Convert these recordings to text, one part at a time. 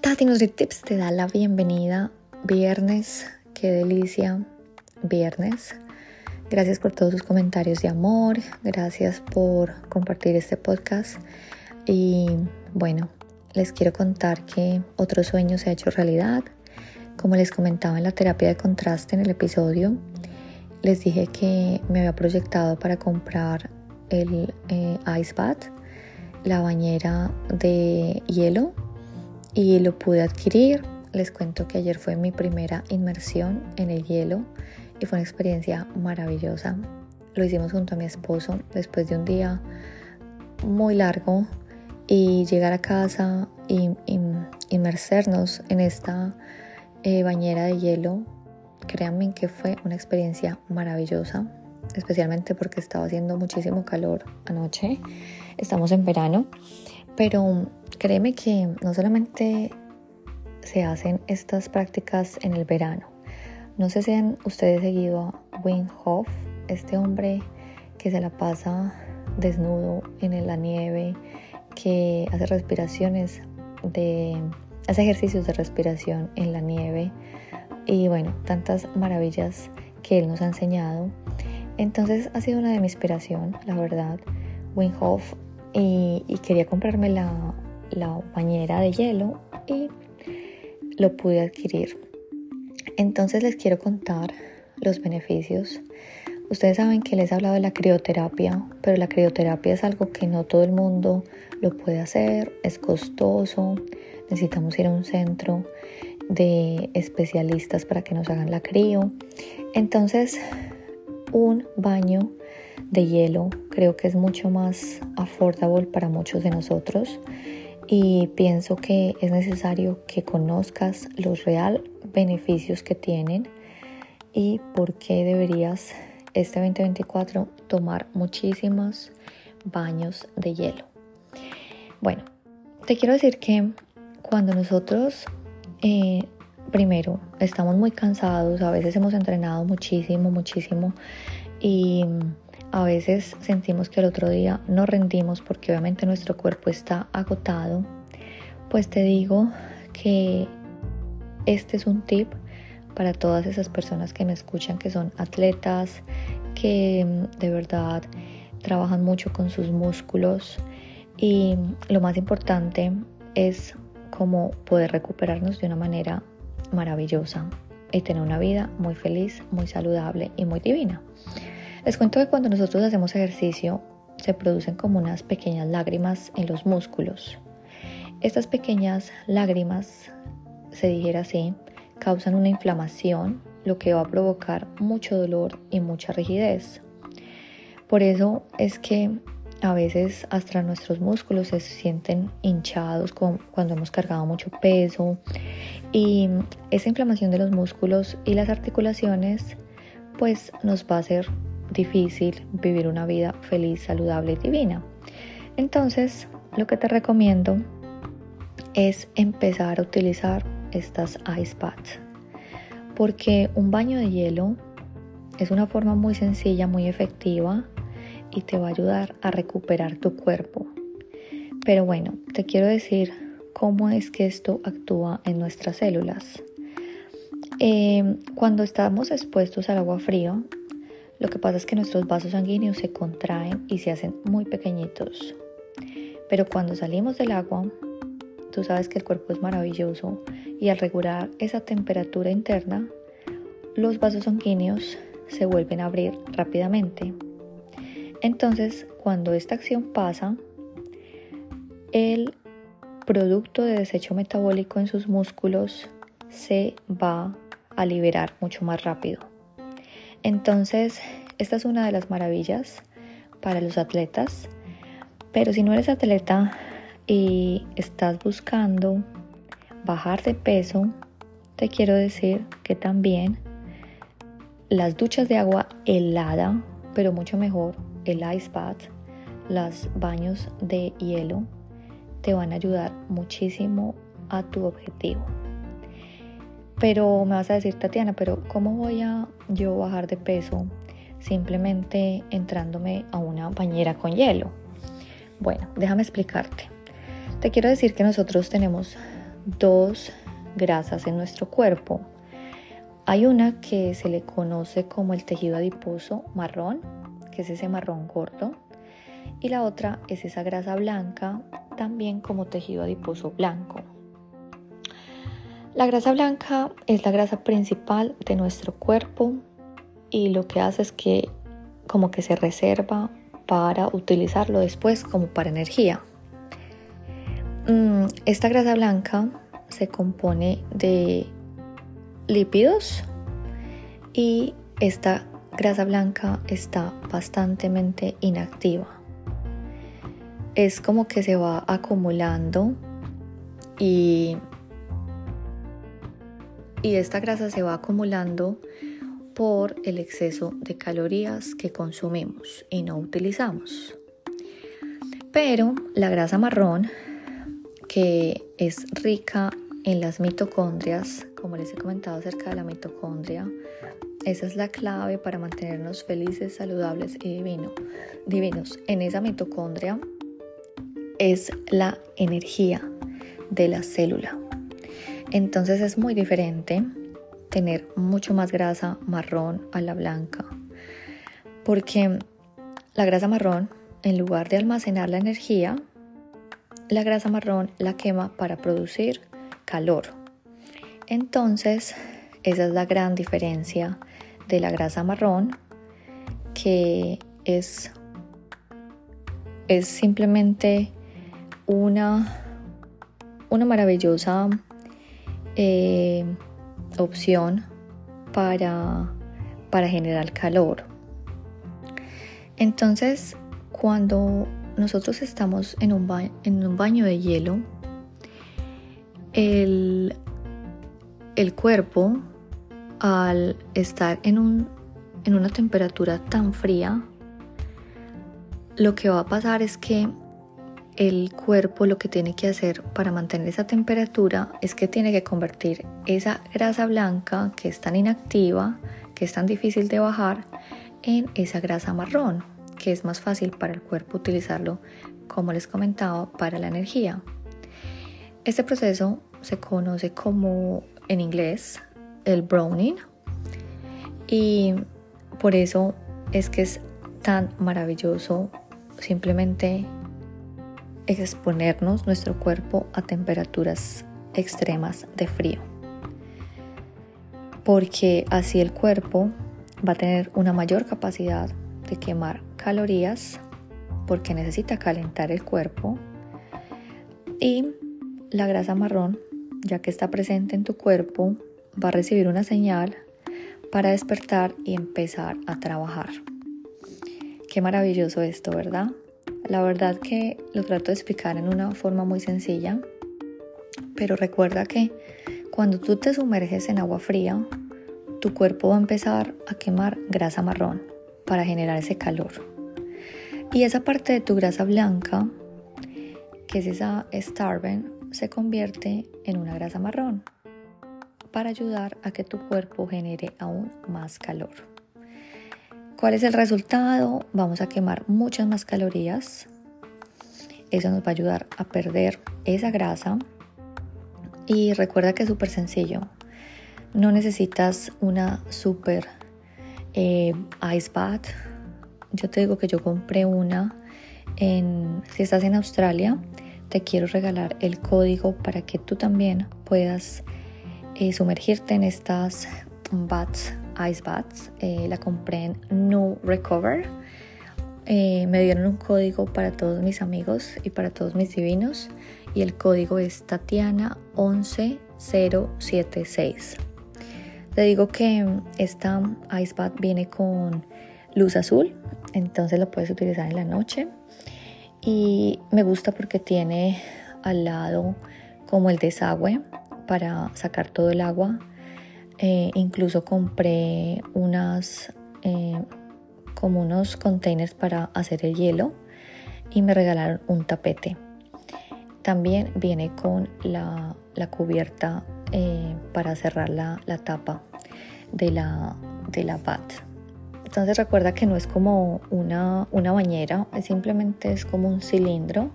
Tati NutriTips te da la bienvenida. Viernes, qué delicia. Viernes. Gracias por todos sus comentarios de amor. Gracias por compartir este podcast. Y bueno, les quiero contar que otro sueño se ha hecho realidad. Como les comentaba en la terapia de contraste en el episodio, les dije que me había proyectado para comprar el eh, Ice Bath, la bañera de hielo, y lo pude adquirir. Les cuento que ayer fue mi primera inmersión en el hielo y fue una experiencia maravillosa. Lo hicimos junto a mi esposo después de un día muy largo y llegar a casa y, inmersernos en esta eh, bañera de hielo, créanme que fue una experiencia maravillosa, especialmente porque estaba haciendo muchísimo calor anoche. Estamos en verano, pero créeme que no solamente se hacen estas prácticas en el verano. No sé si han ustedes seguido a Wim Hof, este hombre que se la pasa desnudo en la nieve, que hace respiraciones hace ejercicios de respiración en la nieve y bueno, tantas maravillas que él nos ha enseñado. Entonces ha sido una de mi inspiración, la verdad, Wim Hof y, quería comprarme la, la bañera de hielo y lo pude adquirir. Entonces les quiero contar los beneficios Ustedes saben que les he hablado de la crioterapia, pero la crioterapia es algo que no todo el mundo lo puede hacer, es costoso, necesitamos ir a un centro de especialistas para que nos hagan la crio. Entonces, un baño de hielo creo que es mucho más affordable para muchos de nosotros y pienso que es necesario que conozcas los real beneficios que tienen y por qué deberías este 2024 tomar muchísimos baños de hielo. Bueno, te quiero decir que cuando nosotros eh, primero estamos muy cansados, a veces hemos entrenado muchísimo, muchísimo y a veces sentimos que el otro día no rendimos porque obviamente nuestro cuerpo está agotado, pues te digo que este es un tip para todas esas personas que me escuchan que son atletas, que mm, de verdad trabajan mucho con sus músculos y lo más importante es como poder recuperarnos de una manera maravillosa y tener una vida muy feliz, muy saludable y muy divina. Les cuento que cuando nosotros hacemos ejercicio se producen como unas pequeñas lágrimas en los músculos. Estas pequeñas lágrimas, se dijera así, causan una inflamación, lo que va a provocar mucho dolor y mucha rigidez. Por eso es que a veces hasta nuestros músculos se sienten hinchados cuando hemos cargado mucho peso y esa inflamación de los músculos y las articulaciones pues nos va a hacer difícil vivir una vida feliz, saludable y divina. Entonces, lo que te recomiendo es empezar a utilizar estas ice baths. Porque un baño de hielo es una forma muy sencilla, muy efectiva y te va a ayudar a recuperar tu cuerpo. Pero bueno, te quiero decir cómo es que esto actúa en nuestras células. Eh, cuando estamos expuestos al agua fría, lo que pasa es que nuestros vasos sanguíneos se contraen y se hacen muy pequeñitos. Pero cuando salimos del agua, tú sabes que el cuerpo es maravilloso y al regular esa temperatura interna, los vasos sanguíneos se vuelven a abrir rápidamente. Entonces, cuando esta acción pasa, el producto de desecho metabólico en sus músculos se va a liberar mucho más rápido. Entonces, esta es una de las maravillas para los atletas, pero si no eres atleta y estás buscando bajar de peso, te quiero decir que también las duchas de agua helada, pero mucho mejor el ice bath, los baños de hielo, te van a ayudar muchísimo a tu objetivo. Pero me vas a decir, Tatiana, pero ¿cómo voy a yo bajar de peso simplemente entrándome a una bañera con hielo? Bueno, déjame explicarte. Te quiero decir que nosotros tenemos dos grasas en nuestro cuerpo. Hay una que se le conoce como el tejido adiposo marrón, que es ese marrón gordo, y la otra es esa grasa blanca, también como tejido adiposo blanco. La grasa blanca es la grasa principal de nuestro cuerpo y lo que hace es que como que se reserva para utilizarlo después como para energía. Mm, esta grasa blanca se compone de lípidos y esta grasa blanca está bastante inactiva. Es como que se va acumulando y y esta grasa se va acumulando por el exceso de calorías que consumimos y no utilizamos. Pero la grasa marrón, que es rica en las mitocondrias, como les he comentado acerca de la mitocondria, esa es la clave para mantenernos felices, saludables y divinos. En esa mitocondria es la energía de la célula. Entonces es muy diferente tener mucho más grasa marrón a la blanca. Porque la grasa marrón, en lugar de almacenar la energía, la grasa marrón la quema para producir calor. Entonces, esa es la gran diferencia de la grasa marrón, que es, es simplemente una, una maravillosa eh, opción para, para generar calor. Entonces, cuando nosotros estamos en un, en un baño de hielo, el, el cuerpo, al estar en, un, en una temperatura tan fría, lo que va a pasar es que el cuerpo lo que tiene que hacer para mantener esa temperatura es que tiene que convertir esa grasa blanca que es tan inactiva, que es tan difícil de bajar, en esa grasa marrón, que es más fácil para el cuerpo utilizarlo, como les comentaba, para la energía. Este proceso se conoce como en inglés el browning y por eso es que es tan maravilloso simplemente exponernos nuestro cuerpo a temperaturas extremas de frío. Porque así el cuerpo va a tener una mayor capacidad de quemar calorías porque necesita calentar el cuerpo y la grasa marrón, ya que está presente en tu cuerpo, va a recibir una señal para despertar y empezar a trabajar. Qué maravilloso esto, ¿verdad? La verdad que lo trato de explicar en una forma muy sencilla, pero recuerda que cuando tú te sumerges en agua fría, tu cuerpo va a empezar a quemar grasa marrón para generar ese calor. Y esa parte de tu grasa blanca, que es esa starven, se convierte en una grasa marrón para ayudar a que tu cuerpo genere aún más calor. ¿Cuál es el resultado? Vamos a quemar muchas más calorías. Eso nos va a ayudar a perder esa grasa. Y recuerda que es súper sencillo. No necesitas una super eh, ice bath. Yo te digo que yo compré una en, si estás en Australia, te quiero regalar el código para que tú también puedas eh, sumergirte en estas baths Ice Baths. Eh, la compré en No Recover. Eh, me dieron un código para todos mis amigos y para todos mis divinos. Y el código es Tatiana11076. Le digo que esta Ice Bath viene con luz azul, entonces lo puedes utilizar en la noche. Y me gusta porque tiene al lado como el desagüe para sacar todo el agua eh, incluso compré unas, eh, como unos containers para hacer el hielo y me regalaron un tapete. También viene con la, cubierta eh, para cerrar la, tapa de la, de la bat. Entonces recuerda que no es como una, una bañera, simplemente es como un cilindro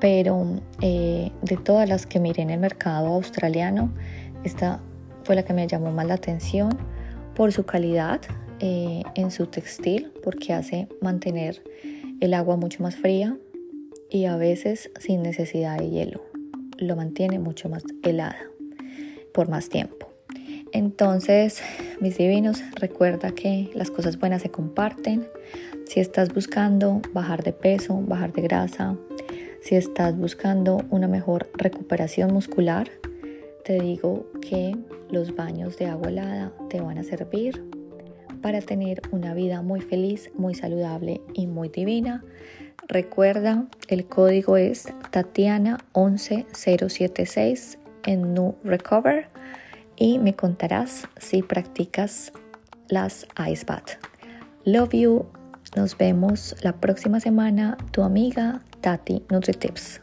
pero de todas las que miré en el mercado australiano, esta fue la que me llamó más la atención por su calidad eh, en su textil, porque hace mantener el agua mucho más fría y a veces sin necesidad de hielo. Lo mantiene mucho más helada por más tiempo. Entonces, mis divinos, recuerda que las cosas buenas se comparten. Si estás buscando bajar de peso, bajar de grasa, si estás buscando una mejor recuperación muscular, te digo que los baños de agua helada te van a servir para tener una vida muy feliz, muy saludable y muy divina. Recuerda, el código es Tatiana11076 en New Recover y me contarás si practicas las Ice Bath. Love you. Nos vemos la próxima semana. Tu amiga Tati NutriTips.